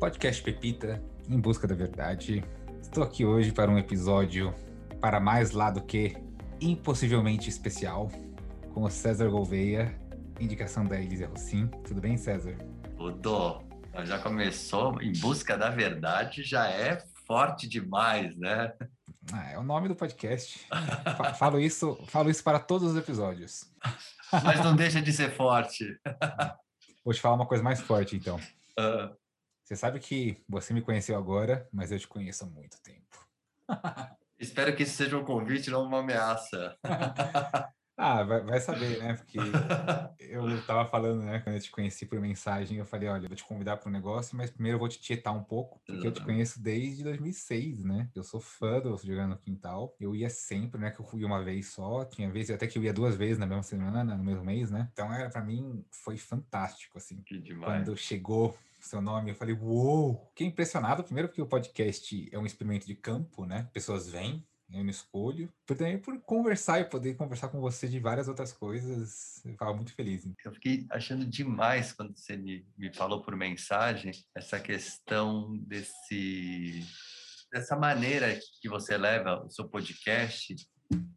podcast Pepita, em busca da verdade. Estou aqui hoje para um episódio para mais lá do que impossivelmente especial, com o César Gouveia, indicação da Elisa Rossim. Tudo bem, César? Tudo. Já começou em busca da verdade, já é forte demais, né? Ah, é o nome do podcast. falo isso, falo isso para todos os episódios. Mas não deixa de ser forte. Vou te falar uma coisa mais forte, então. Uh. Você sabe que você me conheceu agora, mas eu te conheço há muito tempo. Espero que isso seja um convite, não uma ameaça. ah, vai, vai, saber, né? Porque eu tava falando, né? Quando eu te conheci por mensagem, eu falei, olha, eu vou te convidar para um negócio, mas primeiro eu vou te tietar um pouco, porque eu te conheço desde 2006, né? Eu sou fã do Jogando no Quintal. Eu ia sempre, né? Que eu fui uma vez só, tinha vezes até que eu ia duas vezes na mesma semana, no mesmo mês, né? Então, era para mim, foi fantástico, assim. Que demais. Quando chegou seu nome. Eu falei, uou! Fiquei impressionado, primeiro porque o podcast é um experimento de campo, né? Pessoas vêm, eu não escolho. Também por conversar e poder conversar com você de várias outras coisas. Eu ficava muito feliz. Eu fiquei achando demais quando você me, me falou por mensagem essa questão desse dessa maneira que você leva o seu podcast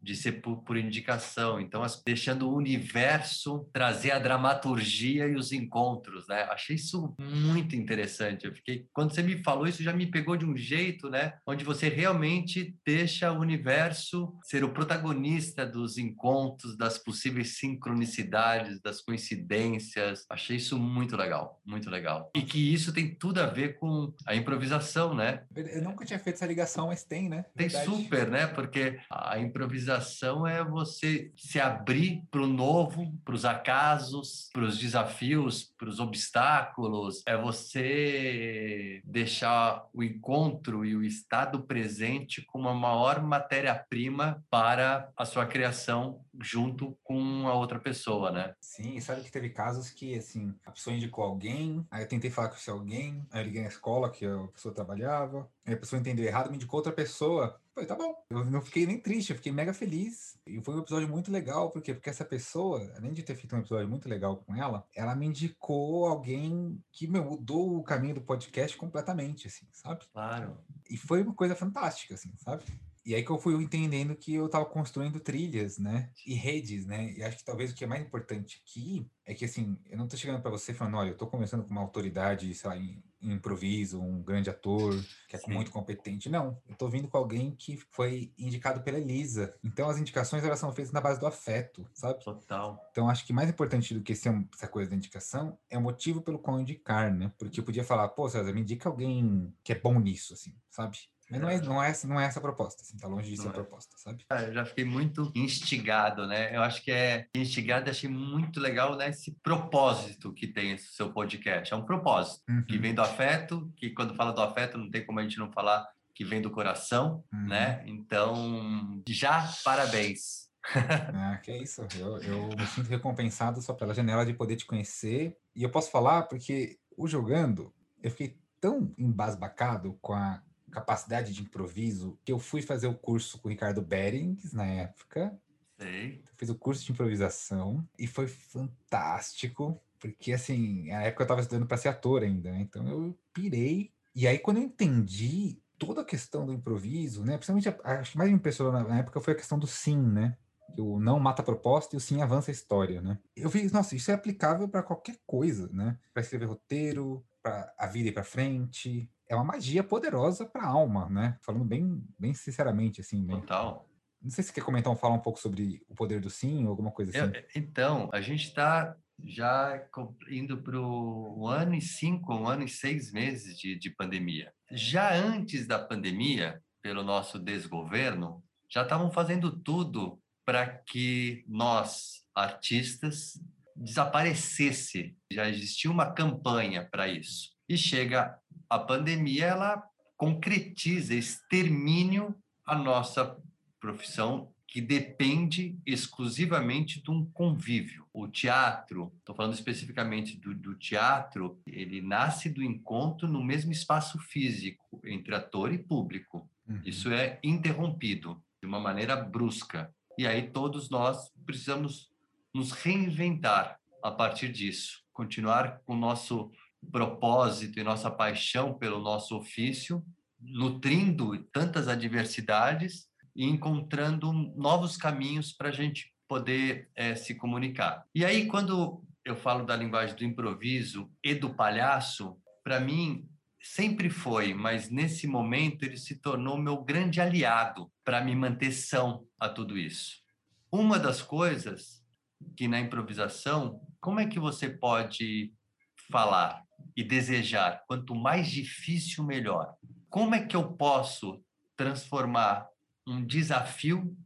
de ser por, por, indicação. Então, as, deixando o universo trazer a dramaturgia e os encontros, né? Achei isso muito interessante. Eu fiquei, quando você me falou isso, já me pegou de um jeito, né? Onde você realmente deixa o universo ser o protagonista dos encontros, das possíveis sincronicidades, das coincidências. Achei isso muito legal, muito legal. E que isso tem tudo a ver com a improvisação, né? Eu nunca tinha feito essa ligação, mas tem, né? Tem Verdade. super, né? Porque a improvisação improvisação é você se abrir para o novo, para os acasos, para os desafios, para os obstáculos. É você deixar o encontro e o estado presente como a maior matéria-prima para a sua criação junto com a outra pessoa, né? Sim, sabe que teve casos que, assim, a pessoa indicou alguém, aí eu tentei falar com esse alguém, aí eu liguei na escola que a pessoa trabalhava, aí a pessoa entendeu errado, me indicou outra pessoa, Falei, tá bom. Eu não fiquei nem triste, eu fiquei mega feliz. E foi um episódio muito legal, porque porque essa pessoa, além de ter feito um episódio muito legal com ela, ela me indicou alguém que meu, mudou o caminho do podcast completamente, assim, sabe? Claro. E foi uma coisa fantástica, assim, sabe? E aí que eu fui entendendo que eu estava construindo trilhas, né? E redes, né? E acho que talvez o que é mais importante aqui é que, assim, eu não estou chegando para você falando, olha, eu estou começando com uma autoridade, sei lá, em, em improviso, um grande ator, que é Sim. muito competente. Não, eu estou vindo com alguém que foi indicado pela Elisa. Então, as indicações, elas são feitas na base do afeto, sabe? Total. Então, acho que mais importante do que ser essa coisa da indicação é o motivo pelo qual indicar, né? Porque eu podia falar, pô, César, me indica alguém que é bom nisso, assim, sabe? Mas não é, não é, essa, não é essa a proposta, assim, tá longe de ser a é. proposta, sabe? Ah, eu já fiquei muito instigado, né? Eu acho que é instigado, achei muito legal né, esse propósito que tem esse seu podcast. É um propósito uhum. que vem do afeto, que quando fala do afeto não tem como a gente não falar que vem do coração, uhum. né? Então, já parabéns. ah, que é isso. Eu, eu me sinto recompensado só pela janela de poder te conhecer. E eu posso falar porque o jogando, eu fiquei tão embasbacado com a capacidade de improviso que eu fui fazer o curso com o Ricardo Berings na época. Sei. Fiz o curso de improvisação e foi fantástico, porque assim, na época eu estava estudando para ser ator ainda, né? então eu pirei. E aí quando eu entendi toda a questão do improviso, né? Principalmente a, acho que mais me impressionou na, na época foi a questão do sim, né? o não mata a proposta e o sim avança a história, né? Eu vi, nossa, isso é aplicável para qualquer coisa, né? Para escrever roteiro, para a vida ir para frente, é uma magia poderosa para a alma, né? Falando bem, bem sinceramente, assim. Né? Total. Não sei se você quer comentar ou falar um pouco sobre o poder do sim ou alguma coisa assim. Eu, então, a gente está já indo para um ano e cinco, um ano e seis meses de, de pandemia. Já antes da pandemia, pelo nosso desgoverno, já estavam fazendo tudo para que nós, artistas, desaparecesse. Já existia uma campanha para isso. E chega a pandemia, ela concretiza, extermínio a nossa profissão que depende exclusivamente de um convívio. O teatro, estou falando especificamente do, do, teatro, ele nasce do encontro no mesmo espaço físico entre ator e público. Uhum. Isso é interrompido de uma maneira brusca. E aí todos nós precisamos nos reinventar a partir disso, continuar com o nosso propósito e nossa paixão pelo nosso ofício, nutrindo tantas adversidades e encontrando novos caminhos para a gente poder é, se comunicar. E aí, quando eu falo da linguagem do improviso e do palhaço, para mim sempre foi, mas nesse momento ele se tornou meu grande aliado para me manter são a tudo isso. Uma das coisas que na improvisação, como é que você pode falar e desejar quanto mais difícil melhor? Como é que eu posso transformar um desafio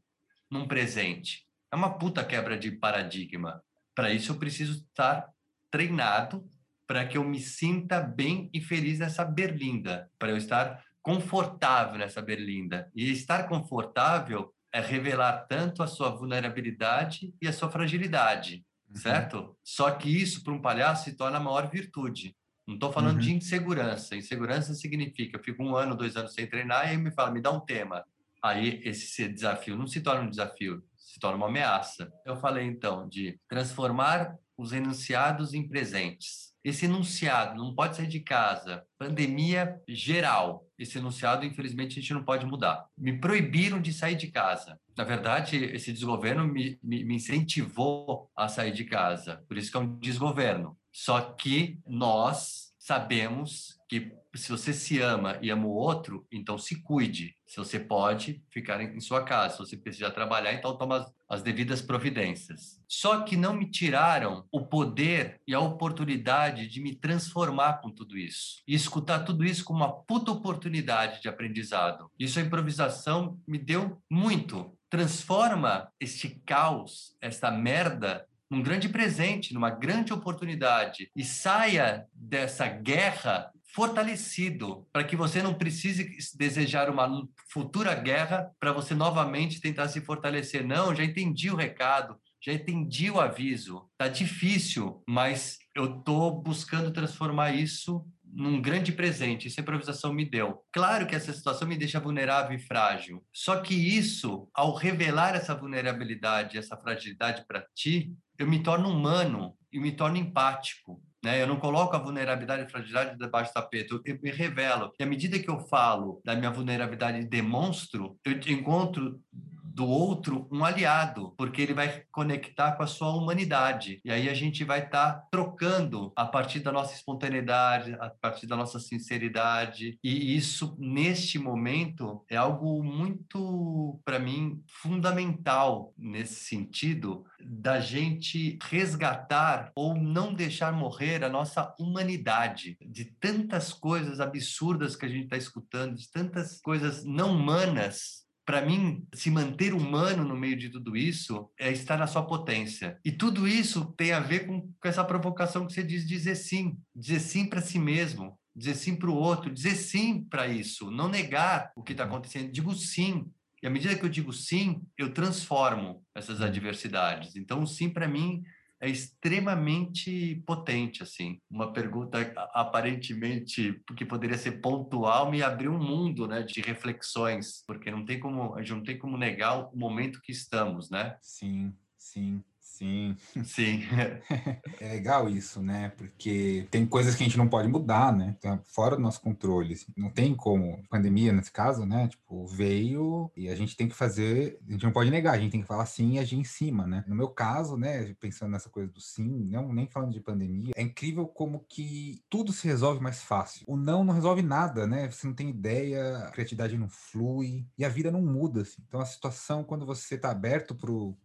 num presente? É uma puta quebra de paradigma. Para isso eu preciso estar treinado para que eu me sinta bem e feliz nessa berlinda, para eu estar confortável nessa berlinda. E estar confortável é revelar tanto a sua vulnerabilidade e a sua fragilidade, uhum. certo? Só que isso para um palhaço se torna a maior virtude. Não estou falando uhum. de insegurança. Insegurança significa eu fico um ano, dois anos sem treinar e me fala, me dá um tema. Aí esse desafio não se torna um desafio, se torna uma ameaça. Eu falei então de transformar os enunciados em presentes esse enunciado não pode sair de casa, pandemia geral. Esse enunciado, infelizmente, a gente não pode mudar. Me proibiram de sair de casa. Na verdade, esse desgoverno me, me, me incentivou a sair de casa. Por isso que é um desgoverno. Só que nós sabemos que se você se ama e ama o outro, então se cuide. Se você pode ficar em sua casa, se você precisa trabalhar, então toma as, as devidas providências. Só que não me tiraram o poder e a oportunidade de me transformar com tudo isso. E escutar tudo isso como uma puta oportunidade de aprendizado. Isso a improvisação me deu muito. Transforma este caos, esta merda, num grande presente, numa grande oportunidade e saia dessa guerra fortalecido, para que você não precise desejar uma futura guerra para você novamente tentar se fortalecer. Não, já entendi o recado, já entendi o aviso. Tá difícil, mas eu tô buscando transformar isso num grande presente. Essa improvisação me deu. Claro que essa situação me deixa vulnerável e frágil. Só que isso, ao revelar essa vulnerabilidade, essa fragilidade para ti, eu me torno humano e me torno empático. Né? Eu não coloco a vulnerabilidade e fragilidade debaixo do tapete, eu, eu me revelo. E à medida que eu falo da minha vulnerabilidade e demonstro, eu encontro do outro um aliado, porque ele vai conectar com a sua humanidade. E aí a gente vai estar tá trocando a partir da nossa espontaneidade, a partir da nossa sinceridade. E isso, neste momento, é algo muito, para mim, fundamental nesse sentido, da gente resgatar ou não deixar morrer a nossa humanidade, de tantas coisas absurdas que a gente está escutando, de tantas coisas não humanas para mim, se manter humano no meio de tudo isso é estar na sua potência. E tudo isso tem a ver com, com essa provocação que você diz dizer sim, dizer sim para si mesmo, dizer sim para o outro, dizer sim para isso, não negar o que está acontecendo, digo sim. E à medida que eu digo sim, eu transformo essas adversidades. Então, sim para mim é extremamente potente, assim. Uma pergunta aparentemente que poderia ser pontual me abriu um mundo, né, de reflexões, porque não tem como a gente não tem como negar o momento que estamos, né? Sim, sim. Sim. Sim. é legal isso, né? Porque tem coisas que a gente não pode mudar, né? Tá fora do nosso controle. Assim. Não tem como. Pandemia, nesse caso, né? Tipo, veio e a gente tem que fazer. A gente não pode negar, a gente tem que falar sim e agir em cima, né? No meu caso, né? Pensando nessa coisa do sim, não nem falando de pandemia, é incrível como que tudo se resolve mais fácil. O não não resolve nada, né? Você não tem ideia, a criatividade não flui e a vida não muda, assim. Então a situação, quando você tá aberto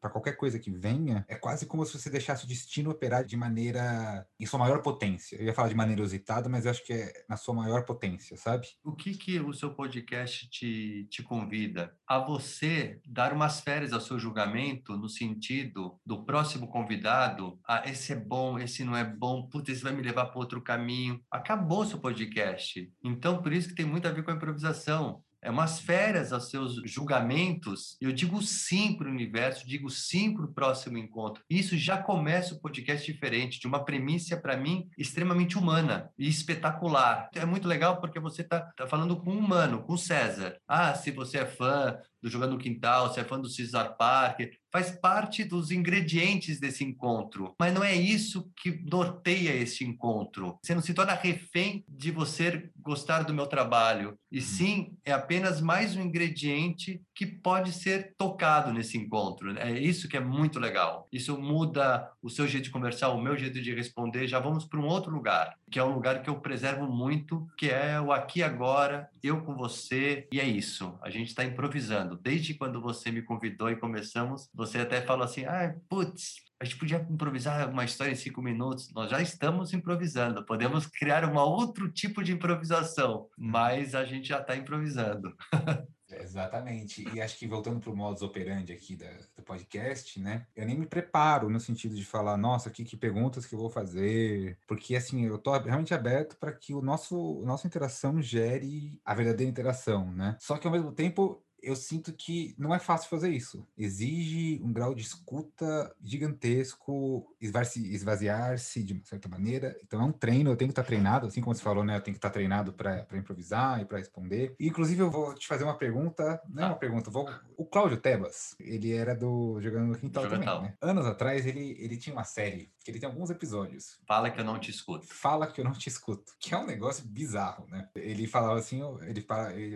para qualquer coisa que venha, é quase como se você deixasse o destino operar de maneira em sua maior potência. Eu ia falar de maneira usitada, mas eu acho que é na sua maior potência, sabe? O que que o seu podcast te, te convida? A você dar umas férias ao seu julgamento no sentido do próximo convidado, ah, esse é bom, esse não é bom, putz, esse vai me levar para outro caminho. Acabou o seu podcast. Então, por isso que tem muito a ver com a improvisação umas férias aos seus julgamentos. Eu digo sim para o universo, digo sim para o próximo encontro. Isso já começa o podcast diferente, de uma premissa, para mim, extremamente humana e espetacular. É muito legal porque você está tá falando com um humano, com César. Ah, se você é fã do Jogando no Quintal, se é fã do Cesar Parker, faz parte dos ingredientes desse encontro. Mas não é isso que norteia esse encontro. Você não se torna refém de você gostar do meu trabalho, e uhum. sim é apenas mais um ingrediente que pode ser tocado nesse encontro. É isso que é muito legal. Isso muda o seu jeito de conversar, o meu jeito de responder. Já vamos para um outro lugar, que é um lugar que eu preservo muito, que é o aqui agora, eu com você, e é isso. A gente está improvisando. Desde quando você me convidou e começamos, você até falou assim: ah, putz, a gente podia improvisar uma história em cinco minutos. Nós já estamos improvisando. Podemos criar um outro tipo de improvisação, mas a gente já está improvisando. Exatamente. E acho que voltando para o modus operandi aqui da, do podcast, né? Eu nem me preparo no sentido de falar, nossa, que, que perguntas que eu vou fazer, porque assim, eu estou realmente aberto para que o nosso a nossa interação gere a verdadeira interação, né? Só que ao mesmo tempo eu sinto que não é fácil fazer isso. Exige um grau de escuta gigantesco, esvaziar-se de uma certa maneira. Então é um treino, eu tenho que estar treinado, assim como você falou, né? Eu tenho que estar treinado para improvisar e para responder. E, inclusive, eu vou te fazer uma pergunta, não é uma pergunta, vou... o Cláudio Tebas, ele era do Jogando no Quintal também, né? Anos atrás, ele, ele tinha uma série, que ele tem alguns episódios. Fala que eu não te escuto. Fala que eu não te escuto, que é um negócio bizarro, né? Ele falava assim, ele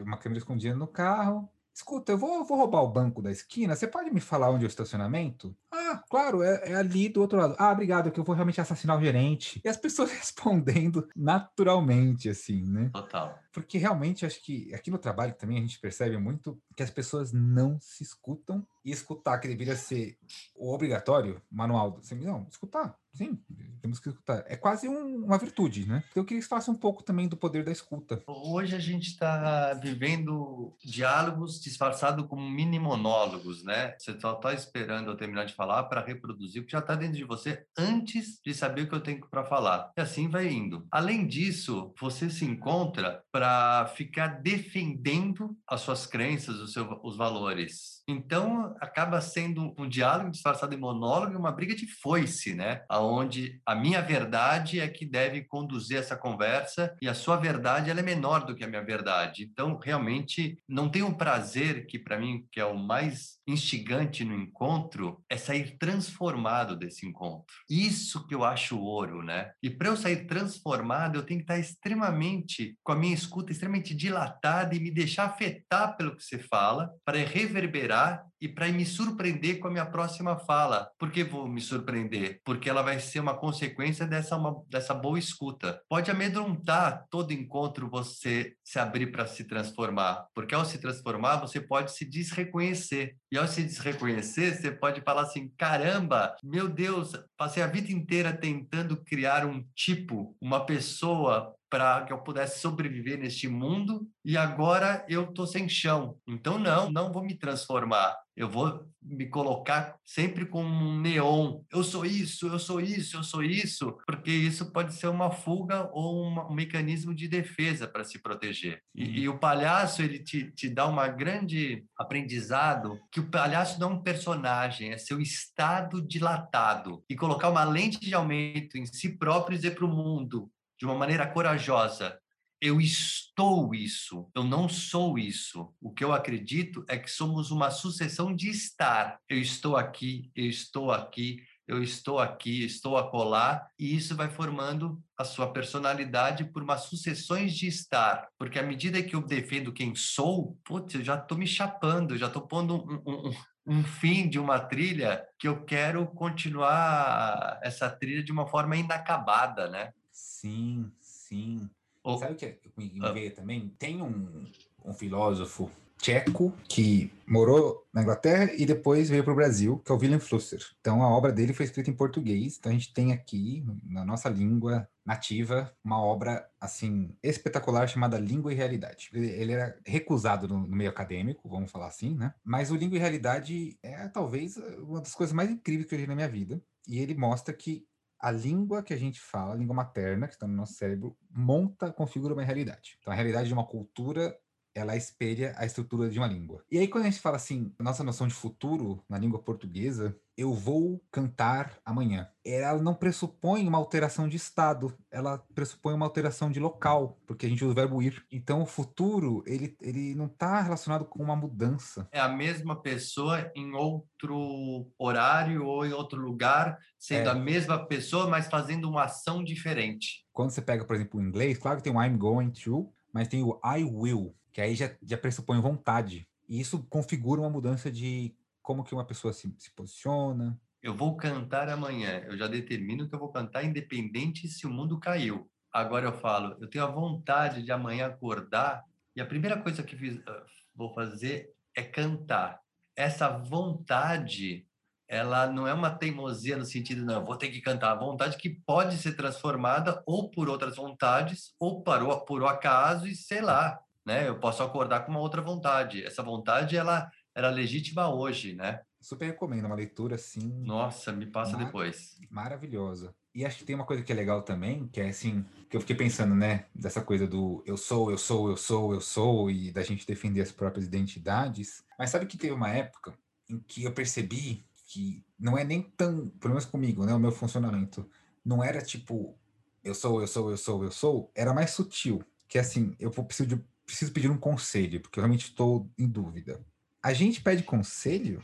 uma câmera escondida no carro, Escuta, eu vou, vou roubar o banco da esquina. Você pode me falar onde é o estacionamento? Ah, claro, é, é, ali do outro lado. Ah, obrigado, que eu vou realmente assassinar o gerente. E as pessoas respondendo naturalmente, assim, né? Total. Porque realmente acho que aqui no trabalho também a gente percebe muito que as pessoas não se escutam e escutar, que deveria ser o obrigatório, manual. Assim, não, escutar, sim, temos que escutar. É quase um, uma virtude, né? Então eu queria que falasse um pouco também do poder da escuta. Hoje a gente está vivendo diálogos disfarçados como mini monólogos, né? Você só está esperando eu terminar de falar para reproduzir o que já está dentro de você antes de saber o que eu tenho para falar. E assim vai indo. Além disso, você se encontra para ficar defendendo as suas crenças, os, seus, os valores. Então, acaba sendo um diálogo disfarçado em monólogo e uma briga de foice, né? Aonde a minha verdade é que deve conduzir essa conversa e a sua verdade ela é menor do que a minha verdade. Então, realmente, não tem um prazer que para mim que é o mais instigante no encontro é sair transformado desse encontro. Isso que eu acho ouro, né? E para eu sair transformado, eu tenho que estar extremamente com a minha escuta extremamente dilatada e me deixar afetar pelo que você fala para reverberar e para me surpreender com a minha próxima fala. Por que vou me surpreender? Porque ela vai ser uma consequência dessa, uma, dessa boa escuta. Pode amedrontar todo encontro você se abrir para se transformar, porque ao se transformar, você pode se desreconhecer. E ao se desreconhecer, você pode falar assim: caramba, meu Deus, passei a vida inteira tentando criar um tipo, uma pessoa para que eu pudesse sobreviver neste mundo e agora eu tô sem chão. Então não, não vou me transformar. Eu vou me colocar sempre com um neon. Eu sou isso, eu sou isso, eu sou isso, porque isso pode ser uma fuga ou um mecanismo de defesa para se proteger. E, e, o palhaço ele te, te dá uma grande aprendizado que o palhaço não é um personagem, é seu estado dilatado e colocar uma lente de aumento em si próprio e dizer para o mundo de uma maneira corajosa: eu estou isso, eu não sou isso. O que eu acredito é que somos uma sucessão de estar. Eu estou aqui, eu estou aqui, eu estou aqui, estou acolá, e isso vai formando a sua personalidade por umas sucessões de estar. Porque à medida que eu defendo quem sou, putz, eu já estou me chapando, já estou pondo um, um, um fim de uma trilha que eu quero continuar essa trilha de uma forma inacabada, né? Sim, sim. Oh. Sabe o que me, me ah. veio também? Tem um, um filósofo tcheco que morou na Inglaterra e depois veio para o Brasil, que é o Willem Flusser. Então a obra dele foi escrita em português, então a gente tem aqui na nossa língua nativa uma obra assim espetacular chamada Língua e Realidade. Ele, ele era recusado no, no, meio acadêmico, vamos falar assim, né? Mas o Língua e Realidade é talvez uma das coisas mais incríveis que eu vi na minha vida. E ele mostra que a língua que a gente fala, a língua materna, que está no nosso cérebro, monta, configura uma realidade. Então, a realidade de uma cultura ela espelha a estrutura de uma língua. E aí, quando a gente fala assim, nossa noção de futuro na língua portuguesa, eu vou cantar amanhã. Ela não pressupõe uma alteração de estado, ela pressupõe uma alteração de local, porque a gente usa o verbo ir. Então, o futuro, ele, ele não está relacionado com uma mudança. É a mesma pessoa em outro horário ou em outro lugar, sendo é. a mesma pessoa, mas fazendo uma ação diferente. Quando você pega, por exemplo, o inglês, claro que tem o I'm going to, mas tem o I will, que aí já, já pressupõe vontade. E isso configura uma mudança de como que uma pessoa se, se posiciona. Eu vou cantar amanhã. Eu já determino que eu vou cantar independente se o mundo caiu. Agora eu falo, eu tenho a vontade de amanhã acordar e a primeira coisa que fiz, ah, vou fazer é cantar. Essa vontade, ela não é uma teimosia no sentido, não, vou ter que cantar. A vontade que pode ser transformada ou por outras vontades ou por, por acaso e sei lá, né? Eu posso acordar com uma outra vontade. Essa vontade, ela era legítima hoje, né? Super recomendo, uma leitura assim. Nossa, me passa mar depois. Maravilhosa. E acho que tem uma coisa que é legal também, que é assim, que eu fiquei pensando, né, dessa coisa do eu sou, eu sou, eu sou, eu sou, e da gente defender as próprias identidades. Mas sabe que teve uma época em que eu percebi que não é nem tão, pelo menos comigo, né, o meu funcionamento, não era tipo eu sou, eu sou, eu sou, eu sou, era mais sutil. Que assim, eu preciso, de, preciso pedir um conselho, porque eu realmente estou em dúvida a gente pede conselho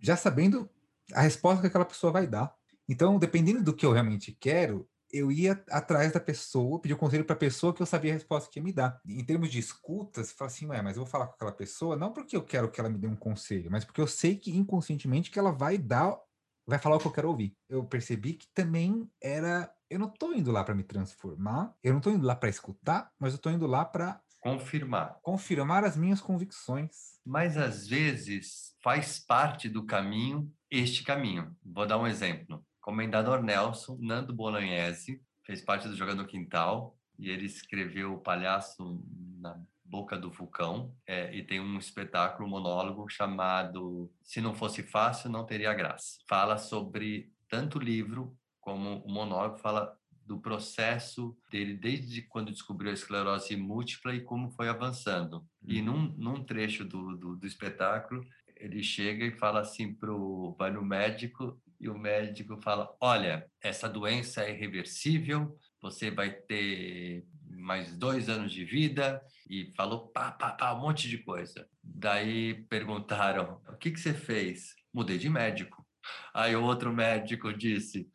já sabendo a resposta que aquela pessoa vai dar. Então, dependendo do que eu realmente quero, eu ia atrás da pessoa, pedir um conselho para a pessoa que eu sabia a resposta que ia me dar. Em termos de escuta, você fala assim, ué, mas eu vou falar com aquela pessoa não porque eu quero que ela me dê um conselho, mas porque eu sei que inconscientemente que ela vai dar, vai falar o que eu quero ouvir. Eu percebi que também era, eu não estou indo lá para me transformar, eu não estou indo lá para escutar, mas eu estou indo lá para confirmar. Confirmar as minhas convicções. Mas às vezes faz parte do caminho este caminho. Vou dar um exemplo. Comendador Nelson, Nando Bolognese, fez parte do Jogando Quintal e ele escreveu O Palhaço na Boca do Vulcão é, e tem um espetáculo, um monólogo chamado Se Não Fosse Fácil, Não Teria Graça. Fala sobre tanto o livro como o monólogo, fala do processo dele desde quando descobriu a esclerose múltipla e como foi avançando. E uhum. num, num trecho do, do, do, espetáculo, ele chega e fala assim pro vai no médico e o médico fala: "Olha, essa doença é irreversível, você vai ter mais dois anos de vida e falou pá, pá, pá, um monte de coisa. Daí perguntaram: o que, que você fez? Mudei de médico. Aí o outro médico disse: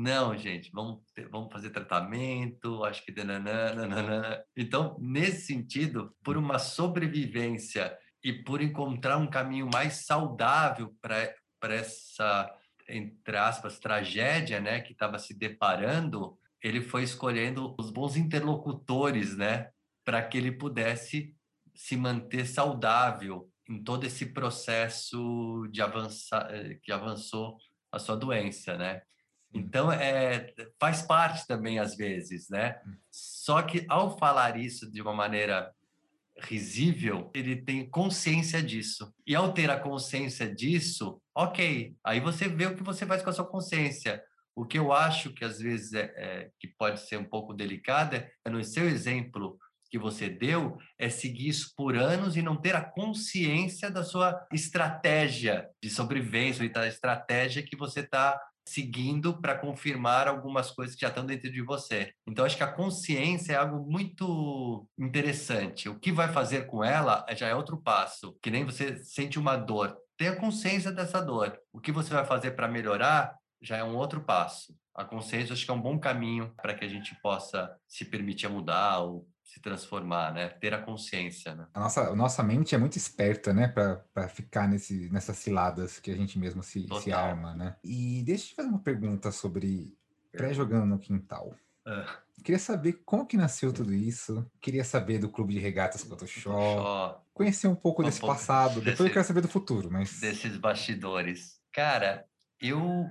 não, gente, vamos, vamos fazer tratamento, acho que. Então, nesse sentido, por uma sobrevivência e por encontrar um caminho mais saudável para essa, entre aspas, tragédia né, que estava se deparando, ele foi escolhendo os bons interlocutores né, para que ele pudesse se manter saudável em todo esse processo de avançar, eh, que avançou a sua doença, né? Então, é, faz parte também, às vezes, né? Hum. Só que, ao falar isso de uma maneira risível, ele tem consciência disso. E ao ter a consciência disso, ok, aí você vê o que você faz com a sua consciência. O que eu acho que às vezes é, é que pode ser um pouco delicado é no seu exemplo que você deu é seguir isso por anos e não ter a consciência da sua estratégia de sobrevivência, da estratégia que você está seguindo para confirmar algumas coisas que já estão dentro de você. Então, acho que a consciência é algo muito interessante. O que vai fazer com ela já é outro passo. Que nem você sente uma dor. Tenha consciência dessa dor. O que você vai fazer para melhorar já é um outro passo. A consciência acho que é um bom caminho para que a gente possa se permitir mudar ou se transformar, né? Ter a consciência, né? A nossa, a nossa mente é muito esperta, né? Para ficar nesse, nessas ciladas que a gente mesmo se, se arma, né? E deixa eu te fazer uma pergunta sobre pré-jogando no quintal. Uh. Queria saber como que nasceu tudo isso. Queria saber do clube de regatas Photoshop. Conhecer um pouco um desse pouco passado. Desse, Depois eu quero saber do futuro, mas... Desses bastidores. Cara, eu,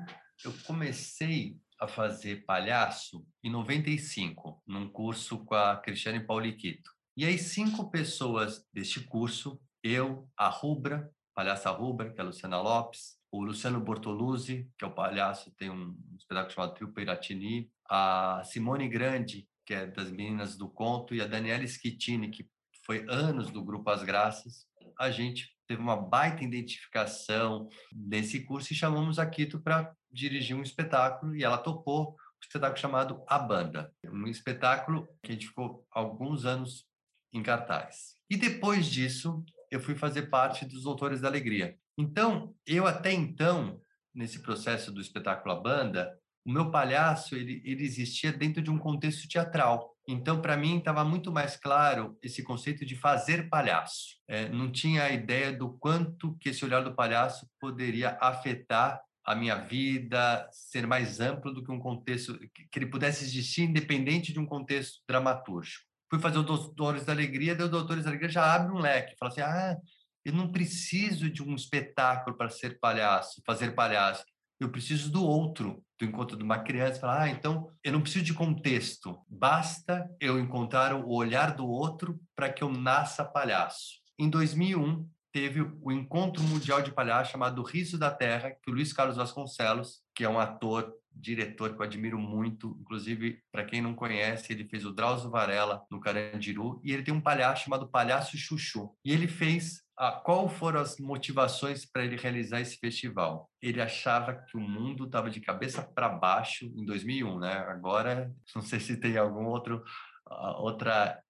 eu comecei a fazer palhaço em 95, num curso com a Cristiane Pauliquito. E aí, cinco pessoas deste curso, eu, a Rubra, palhaça Rubra, que é a Luciana Lopes, o Luciano Bortoluzzi, que é o palhaço, tem um espetáculo chamado Trio Piratini, a Simone Grande, que é das meninas do conto, e a Daniela Schittini, que foi anos do Grupo As Graças, a gente teve uma baita identificação nesse curso e chamamos a Quito para dirigir um espetáculo e ela topou um espetáculo chamado A Banda, um espetáculo que a gente ficou alguns anos em cartaz. E depois disso, eu fui fazer parte dos Doutores da Alegria. Então, eu até então, nesse processo do espetáculo A Banda, o meu palhaço ele, ele existia dentro de um contexto teatral. Então, para mim, estava muito mais claro esse conceito de fazer palhaço. É, não tinha a ideia do quanto que esse olhar do palhaço poderia afetar a minha vida, ser mais amplo do que um contexto que ele pudesse existir independente de um contexto dramatúrgico. Fui fazer o Doutores da Alegria, daí o Doutores da Alegria já abre um leque, fala assim: "Ah, eu não preciso de um espetáculo para ser palhaço, fazer palhaço. Eu preciso do outro, do encontro de uma criança. E falar, ah, então eu não preciso de contexto. Basta eu encontrar o olhar do outro para que eu nasça palhaço. Em 2001, teve o Encontro Mundial de Palhaço chamado Riso da Terra, que o Luiz Carlos Vasconcelos, que é um ator, diretor que eu admiro muito, inclusive, para quem não conhece, ele fez o Drauzio Varela no Carandiru, e ele tem um palhaço chamado Palhaço Chuchu. E ele fez ah, qual foram as motivações para ele realizar esse festival? Ele achava que o mundo estava de cabeça para baixo em 2001, né? Agora, não sei se tem algum outro uh, outra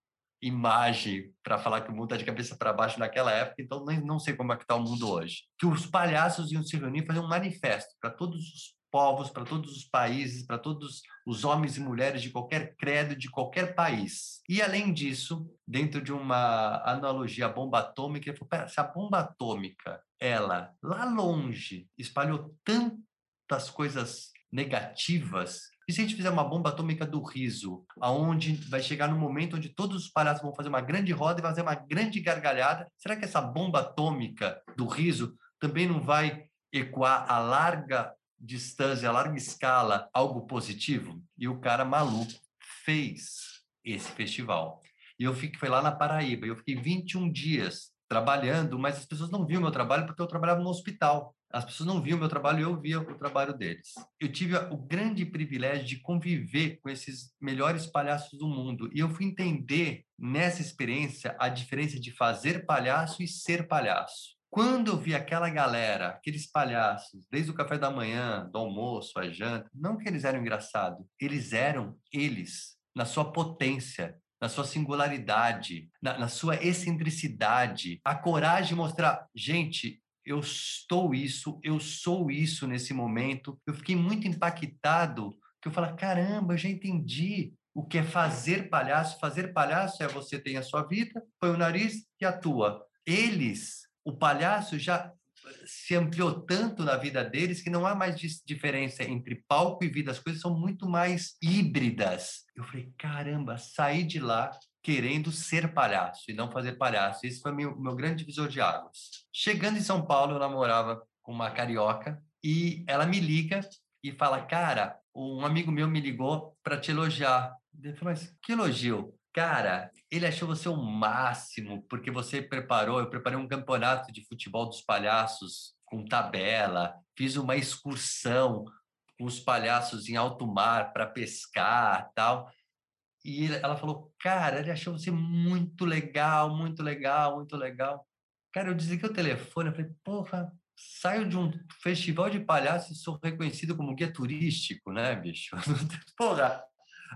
imagem para falar que o mundo está de cabeça para baixo naquela época, então nem, não sei como é que está o mundo hoje. Que os palhaços iam se reunir e fazer um manifesto para todos os povos, para todos os países, para todos os homens e mulheres de qualquer credo, de qualquer país. E, além disso, dentro de uma analogia à bomba atômica, se a bomba atômica, ela, lá longe, espalhou tantas coisas negativas, e se a gente fizer uma bomba atômica do riso, aonde vai chegar no momento onde todos os palhaços vão fazer uma grande roda e fazer uma grande gargalhada, será que essa bomba atômica do riso também não vai ecoar a larga distância, larga escala, algo positivo. E o cara maluco fez esse festival. E eu fiquei, foi lá na Paraíba, eu fiquei 21 dias trabalhando, mas as pessoas não viam meu trabalho porque eu trabalhava no hospital. As pessoas não viam meu trabalho, eu via o trabalho deles. Eu tive o grande privilégio de conviver com esses melhores palhaços do mundo e eu fui entender nessa experiência a diferença de fazer palhaço e ser palhaço. Quando eu vi aquela galera, aqueles palhaços, desde o café da manhã, do almoço, a janta, não que eles eram engraçados, eles eram eles, na sua potência, na sua singularidade, na, na sua excentricidade, a coragem de mostrar, gente, eu estou isso, eu sou isso nesse momento. Eu fiquei muito impactado, que eu falo, caramba, eu já entendi o que é fazer palhaço. Fazer palhaço é você tem a sua vida, põe o nariz e atua. Eles o palhaço já se ampliou tanto na vida deles que não há mais diferença entre palco e vida. As coisas são muito mais híbridas. Eu falei, caramba, saí de lá querendo ser palhaço e não fazer palhaço. Esse foi meu, meu grande divisor de águas. Chegando em São Paulo, eu namorava com uma carioca e ela me liga e fala, cara, um amigo meu me ligou para te elogiar. Eu falei, mas que elogio? Cara, ele achou você o máximo, porque você preparou, eu preparei um campeonato de futebol dos palhaços com tabela, fiz uma excursão com os palhaços em alto mar para pescar, tal. E ela falou: "Cara, ele achou você muito legal, muito legal, muito legal". Cara, eu desliguei o telefone, eu falei: "Porra, saio de um festival de palhaços e sou reconhecido como guia turístico, né, bicho? Porra,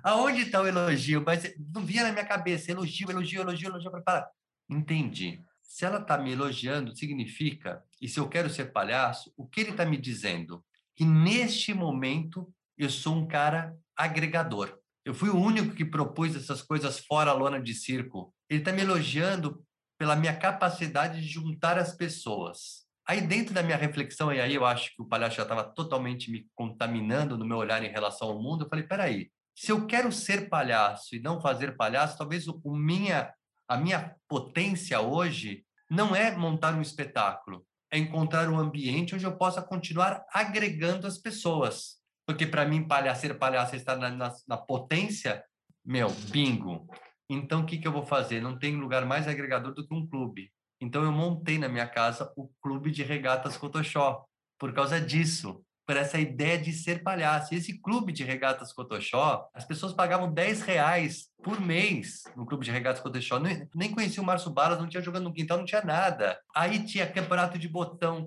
Aonde está o elogio? Mas não vinha na minha cabeça. Elogio, elogio, elogio, elogio. Para. Entendi. Se ela está me elogiando, significa, e se eu quero ser palhaço, o que ele está me dizendo? Que neste momento eu sou um cara agregador. Eu fui o único que propôs essas coisas fora a lona de circo. Ele está me elogiando pela minha capacidade de juntar as pessoas. Aí, dentro da minha reflexão, e aí eu acho que o palhaço já estava totalmente me contaminando no meu olhar em relação ao mundo, eu falei: peraí, se eu quero ser palhaço e não fazer palhaço, talvez o, minha, a minha potência hoje não é montar um espetáculo, é encontrar um ambiente onde eu possa continuar agregando as pessoas. Porque para mim, palhaço, ser palhaço, estar na, na, na potência, meu, bingo. Então, o que, que eu vou fazer? Não tem lugar mais agregador do que um clube. Então, eu montei na minha casa o Clube de Regatas Cotoxó, por causa disso por essa ideia de ser palhaço. E esse clube de regatas Cotoxó, as pessoas pagavam 10 reais por mês no clube de regatas Cotoxó. Nem, nem conhecia o Márcio Balas, não tinha jogando no quintal, não tinha nada. Aí tinha campeonato de botão,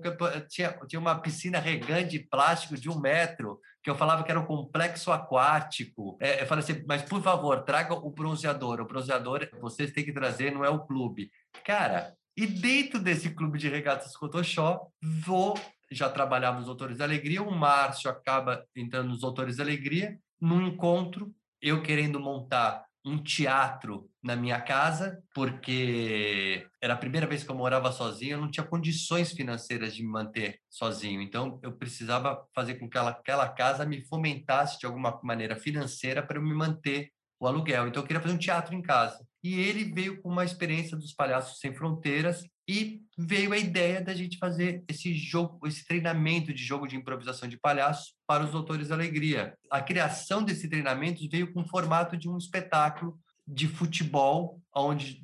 tinha, tinha uma piscina regante de plástico de um metro, que eu falava que era um complexo aquático. É, eu falei assim, mas por favor, traga o bronzeador. O bronzeador vocês têm que trazer, não é o clube. Cara, e dentro desse clube de regatas Cotoxó, vou já trabalhava nos Autores da Alegria, o Márcio acaba entrando nos Autores da Alegria, num encontro, eu querendo montar um teatro na minha casa, porque era a primeira vez que eu morava sozinho, eu não tinha condições financeiras de me manter sozinho. Então, eu precisava fazer com que aquela, aquela casa me fomentasse de alguma maneira financeira para eu me manter o aluguel. Então, eu queria fazer um teatro em casa. E ele veio com uma experiência dos Palhaços Sem Fronteiras e veio a ideia da gente fazer esse jogo, esse treinamento de jogo de improvisação de palhaço para os Doutores da Alegria. A criação desse treinamento veio com o formato de um espetáculo de futebol, onde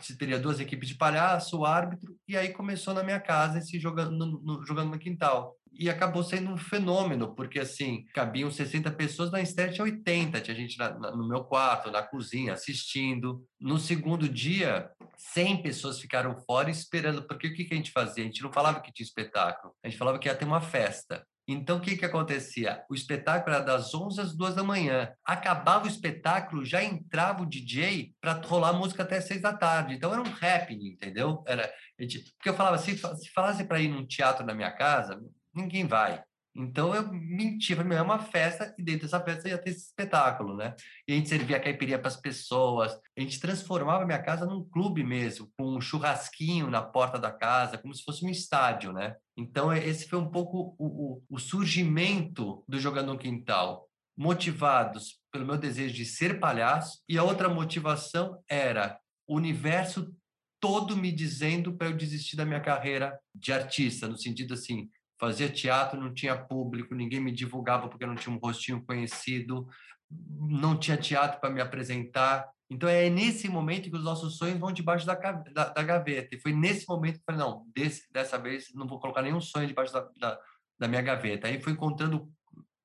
se teria duas equipes de palhaço, o árbitro, e aí começou na minha casa esse jogando no, jogando no quintal e acabou sendo um fenômeno, porque assim, cabiam 60 pessoas, na estreia tinha 80, tinha gente na, na, no meu quarto, na cozinha, assistindo. No segundo dia, 100 pessoas ficaram fora esperando, porque o que, que a gente fazia? A gente não falava que tinha espetáculo, a gente falava que ia ter uma festa. Então, o que, que acontecia? O espetáculo era das 11 às 2 da manhã. Acabava o espetáculo, já entrava o DJ para rolar música até 6 da tarde. Então, era um happening, entendeu? Era, gente, porque eu falava, se, se falasse para ir num teatro na minha casa, ninguém vai. Então eu menti, falei, é uma festa e dentro dessa festa ia ter esse espetáculo, né? E a gente servia caipirinha para as pessoas, a gente transformava a minha casa num clube mesmo, com um churrasquinho na porta da casa, como se fosse um estádio, né? Então esse foi um pouco o, o, o surgimento do Jogando no Quintal, motivados pelo meu desejo de ser palhaço, e a outra motivação era o universo todo me dizendo para eu desistir da minha carreira de artista, no sentido assim, fazia teatro, não tinha público, ninguém me divulgava porque não tinha um rostinho conhecido, não tinha teatro para me apresentar. Então é nesse momento que os nossos sonhos vão debaixo da, da, da gaveta. E foi nesse momento que eu falei: não, desse, dessa vez não vou colocar nenhum sonho debaixo da, da, da minha gaveta. Aí fui encontrando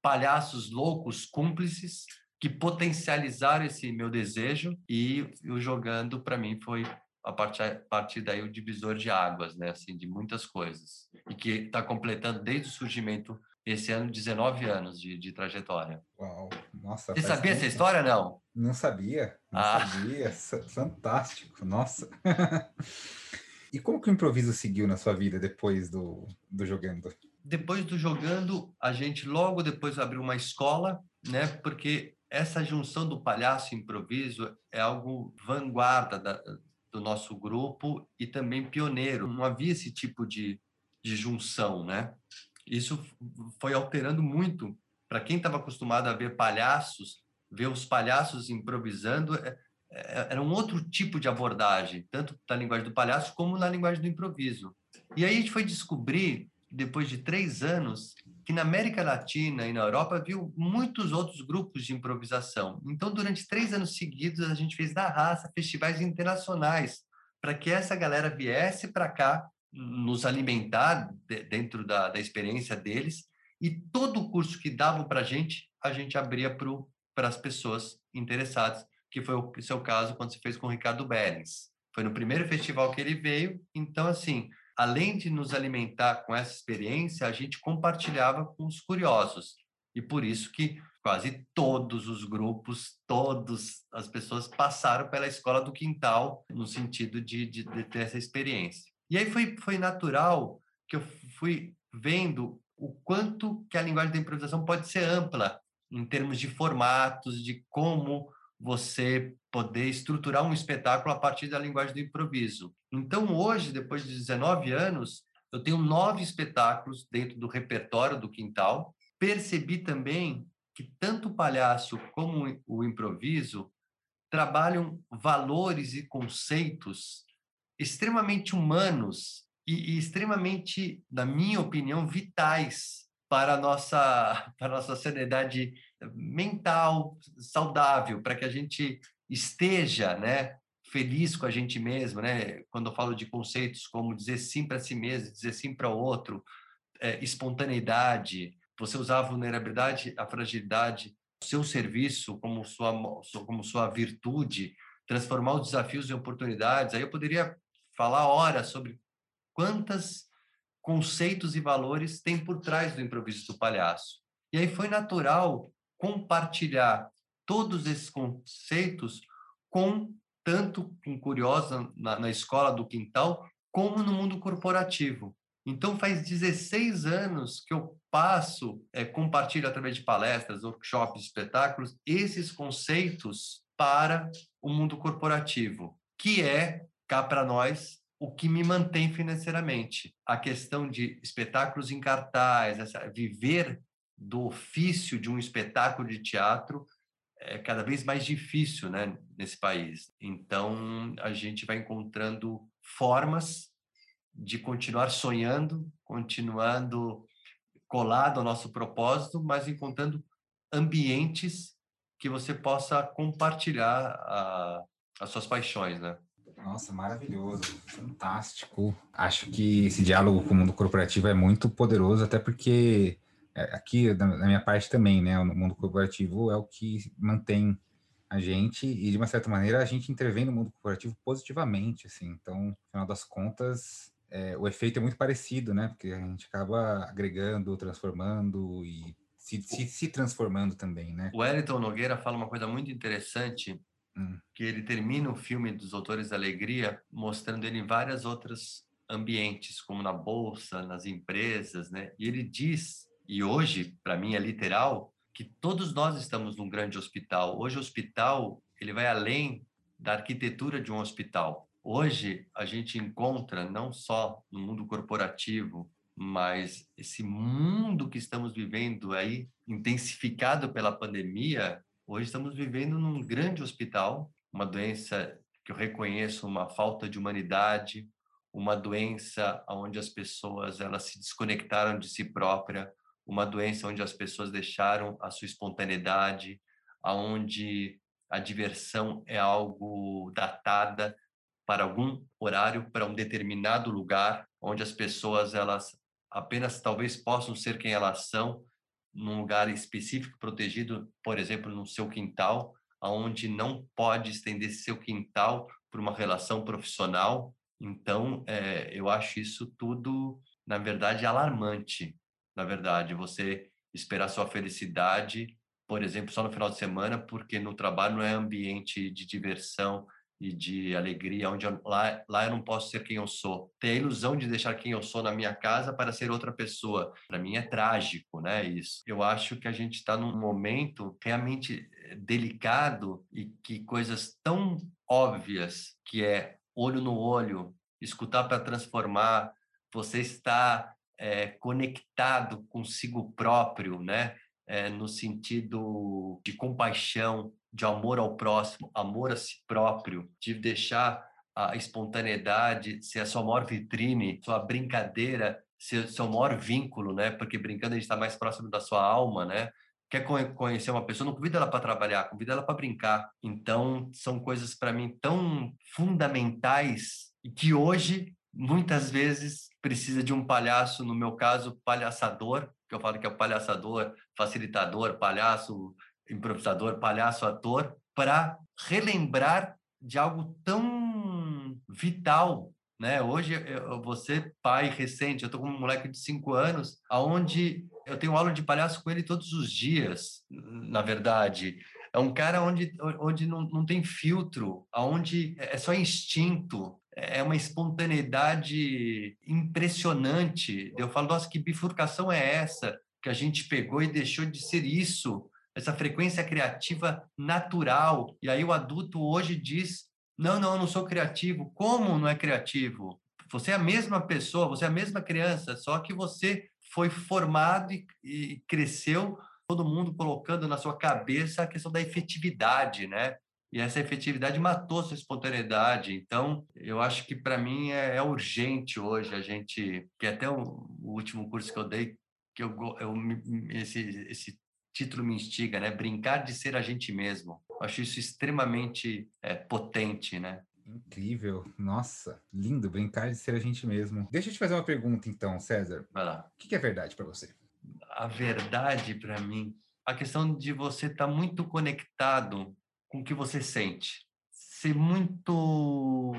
palhaços loucos, cúmplices, que potencializaram esse meu desejo e o jogando para mim foi a partir, a partir daí o divisor de águas, né, assim, de muitas coisas. E que está completando desde o surgimento esse ano 19 anos de, de trajetória. Uau, nossa. Você sabia essa história, não? Não sabia, não ah. sabia. Fantástico, nossa. e como que o improviso seguiu na sua vida depois do, do jogando? Depois do jogando, a gente logo depois abriu uma escola, né? Porque essa junção do palhaço e improviso é algo vanguarda da, do nosso grupo e também pioneiro. Não havia esse tipo de, de junção, né? Isso foi alterando muito. Para quem estava acostumado a ver palhaços, ver os palhaços improvisando, é, é, era um outro tipo de abordagem, tanto na linguagem do palhaço como na linguagem do improviso. E aí a gente foi descobrir, depois de três anos, que na América Latina e na Europa viu muitos outros grupos de improvisação. Então, durante três anos seguidos, a gente fez da raça festivais internacionais para que essa galera viesse para cá nos alimentar de, dentro da, da experiência deles e todo o curso que davam para a gente, a gente abria para as pessoas interessadas, que foi o seu caso quando você fez com o Ricardo Berens. Foi no primeiro festival que ele veio, então, assim, além de nos alimentar com essa experiência, a gente compartilhava com os curiosos. E por isso que quase todos os grupos, todas as pessoas passaram pela escola do quintal no sentido de, de, de ter essa experiência. E aí foi, foi natural que eu fui vendo o quanto que a linguagem da improvisação pode ser ampla em termos de formatos, de como você poder estruturar um espetáculo a partir da linguagem do improviso. Então, hoje, depois de 19 anos, eu tenho nove espetáculos dentro do repertório do Quintal. Percebi também que tanto o palhaço como o improviso trabalham valores e conceitos extremamente humanos e, e extremamente, na minha opinião, vitais para a nossa, para a nossa sociedade mental saudável, para que a gente esteja, né, feliz com a gente mesmo, né? Quando eu falo de conceitos como dizer sim para si mesmo, dizer sim para o outro, é, espontaneidade, você usar a vulnerabilidade, a fragilidade, seu serviço como sua, como sua virtude, transformar os desafios em oportunidades. Aí eu poderia falar horas sobre quantos conceitos e valores tem por trás do improviso do palhaço. E aí foi natural compartilhar todos esses conceitos com tanto com curiosa na, na escola do quintal como no mundo corporativo. Então, faz 16 anos que eu passo, é, compartilho através de palestras, workshops, espetáculos, esses conceitos para o mundo corporativo, que é, cá para nós, o que me mantém financeiramente. A questão de espetáculos em cartaz, essa, viver do ofício de um espetáculo de teatro é cada vez mais difícil né, nesse país. Então, a gente vai encontrando formas de continuar sonhando, continuando colado ao nosso propósito, mas encontrando ambientes que você possa compartilhar a, as suas paixões, né? Nossa, maravilhoso, fantástico. Acho que esse diálogo com o mundo corporativo é muito poderoso, até porque aqui da minha parte também, né, o mundo corporativo é o que mantém a gente e de uma certa maneira a gente intervém no mundo corporativo positivamente, assim. Então, no final das contas, é, o efeito é muito parecido, né? Porque a gente acaba agregando, transformando e se, se, se transformando também, né? O Wellington Nogueira fala uma coisa muito interessante, hum. que ele termina o filme dos Autores da Alegria mostrando ele em várias outras ambientes, como na bolsa, nas empresas, né? E ele diz, e hoje para mim é literal, que todos nós estamos num grande hospital. Hoje o hospital ele vai além da arquitetura de um hospital. Hoje a gente encontra não só no mundo corporativo, mas esse mundo que estamos vivendo aí, intensificado pela pandemia, hoje estamos vivendo num grande hospital, uma doença que eu reconheço uma falta de humanidade, uma doença onde as pessoas elas se desconectaram de si própria, uma doença onde as pessoas deixaram a sua espontaneidade, aonde a diversão é algo datada, para algum horário, para um determinado lugar, onde as pessoas elas apenas talvez possam ser quem elas são, num lugar específico protegido, por exemplo, no seu quintal, aonde não pode estender seu quintal por uma relação profissional. Então, é, eu acho isso tudo, na verdade, alarmante. Na verdade, você esperar sua felicidade, por exemplo, só no final de semana, porque no trabalho não é ambiente de diversão, e de alegria, onde eu, lá, lá eu não posso ser quem eu sou. Ter a ilusão de deixar quem eu sou na minha casa para ser outra pessoa, para mim é trágico, né? Isso. Eu acho que a gente está num momento realmente eh, delicado e que coisas tão óbvias, que é olho no olho, escutar para transformar, você está é, conectado consigo próprio, né? É, no sentido de compaixão, de amor ao próximo, amor a si próprio, de deixar a espontaneidade ser a sua maior vitrine, sua brincadeira ser seu maior vínculo, né? Porque brincando a gente está mais próximo da sua alma, né? Quer conhecer uma pessoa, não convida ela para trabalhar, convida ela para brincar. Então, são coisas para mim tão fundamentais e que hoje muitas vezes precisa de um palhaço, no meu caso, palhaçador, que eu falo que é o palhaçador, facilitador, palhaço, improvisador, palhaço, ator, para relembrar de algo tão vital, né? Hoje eu ser pai recente, eu tô com um moleque de cinco anos, aonde eu tenho aula de palhaço com ele todos os dias, na verdade. É um cara onde, onde não, não tem filtro, aonde é só instinto, é uma espontaneidade impressionante. Eu falo, nossa, que bifurcação é essa que a gente pegou e deixou de ser isso essa frequência criativa natural. E aí o adulto hoje diz: não, não, eu não sou criativo. Como não é criativo? Você é a mesma pessoa, você é a mesma criança, só que você foi formado e, e cresceu, todo mundo colocando na sua cabeça a questão da efetividade, né? E essa efetividade matou sua espontaneidade. Então, eu acho que para mim é, é, urgente hoje a gente, que até o, o último curso que eu dei, que eu, eu esse, esse título me instiga, né? Brincar de ser a gente mesmo. Eu acho isso extremamente é, potente, né? Incrível, nossa, lindo brincar de ser a gente mesmo. Deixa eu te fazer uma pergunta então, César. Vai lá. O que é verdade para você? a verdade para mim, a questão de você estar tá muito conectado com o que você sente, ser muito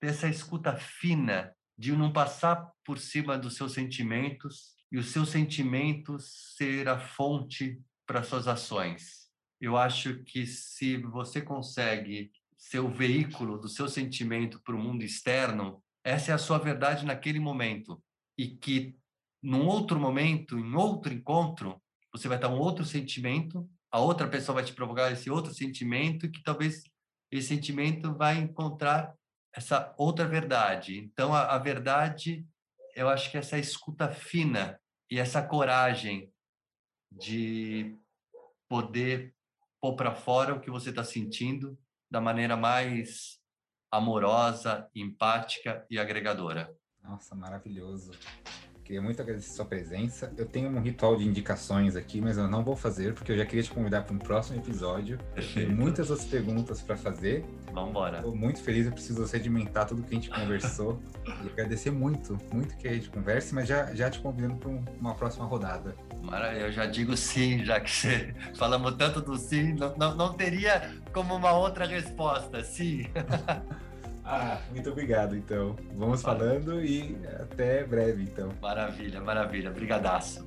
ter essa escuta fina de não passar por cima dos seus sentimentos e os seus sentimentos ser a fonte para suas ações. Eu acho que se você consegue ser o veículo do seu sentimento para o mundo externo, essa é a sua verdade naquele momento. E que num outro momento, em outro encontro, você vai dar um outro sentimento, a outra pessoa vai te provocar esse outro sentimento, que talvez esse sentimento vai encontrar essa outra verdade. Então, a, a verdade, eu acho que essa escuta fina e essa coragem de poder pôr para fora o que você está sentindo da maneira mais amorosa, empática e agregadora. Nossa, maravilhoso. Queria muito agradecer sua presença. Eu tenho um ritual de indicações aqui, mas eu não vou fazer, porque eu já queria te convidar para um próximo episódio. Perfeito. Tenho muitas outras perguntas para fazer. Vamos embora. Estou muito feliz, eu preciso sedimentar tudo que a gente conversou. e agradecer muito, muito que a gente converse, mas já, já te convidando para uma próxima rodada. Maravilha, eu já digo sim, já que você falamos tanto do sim, não, não, não teria como uma outra resposta, sim. Ah, muito obrigado, então. Vamos falando e até breve, então. Maravilha, maravilha. Brigadaço.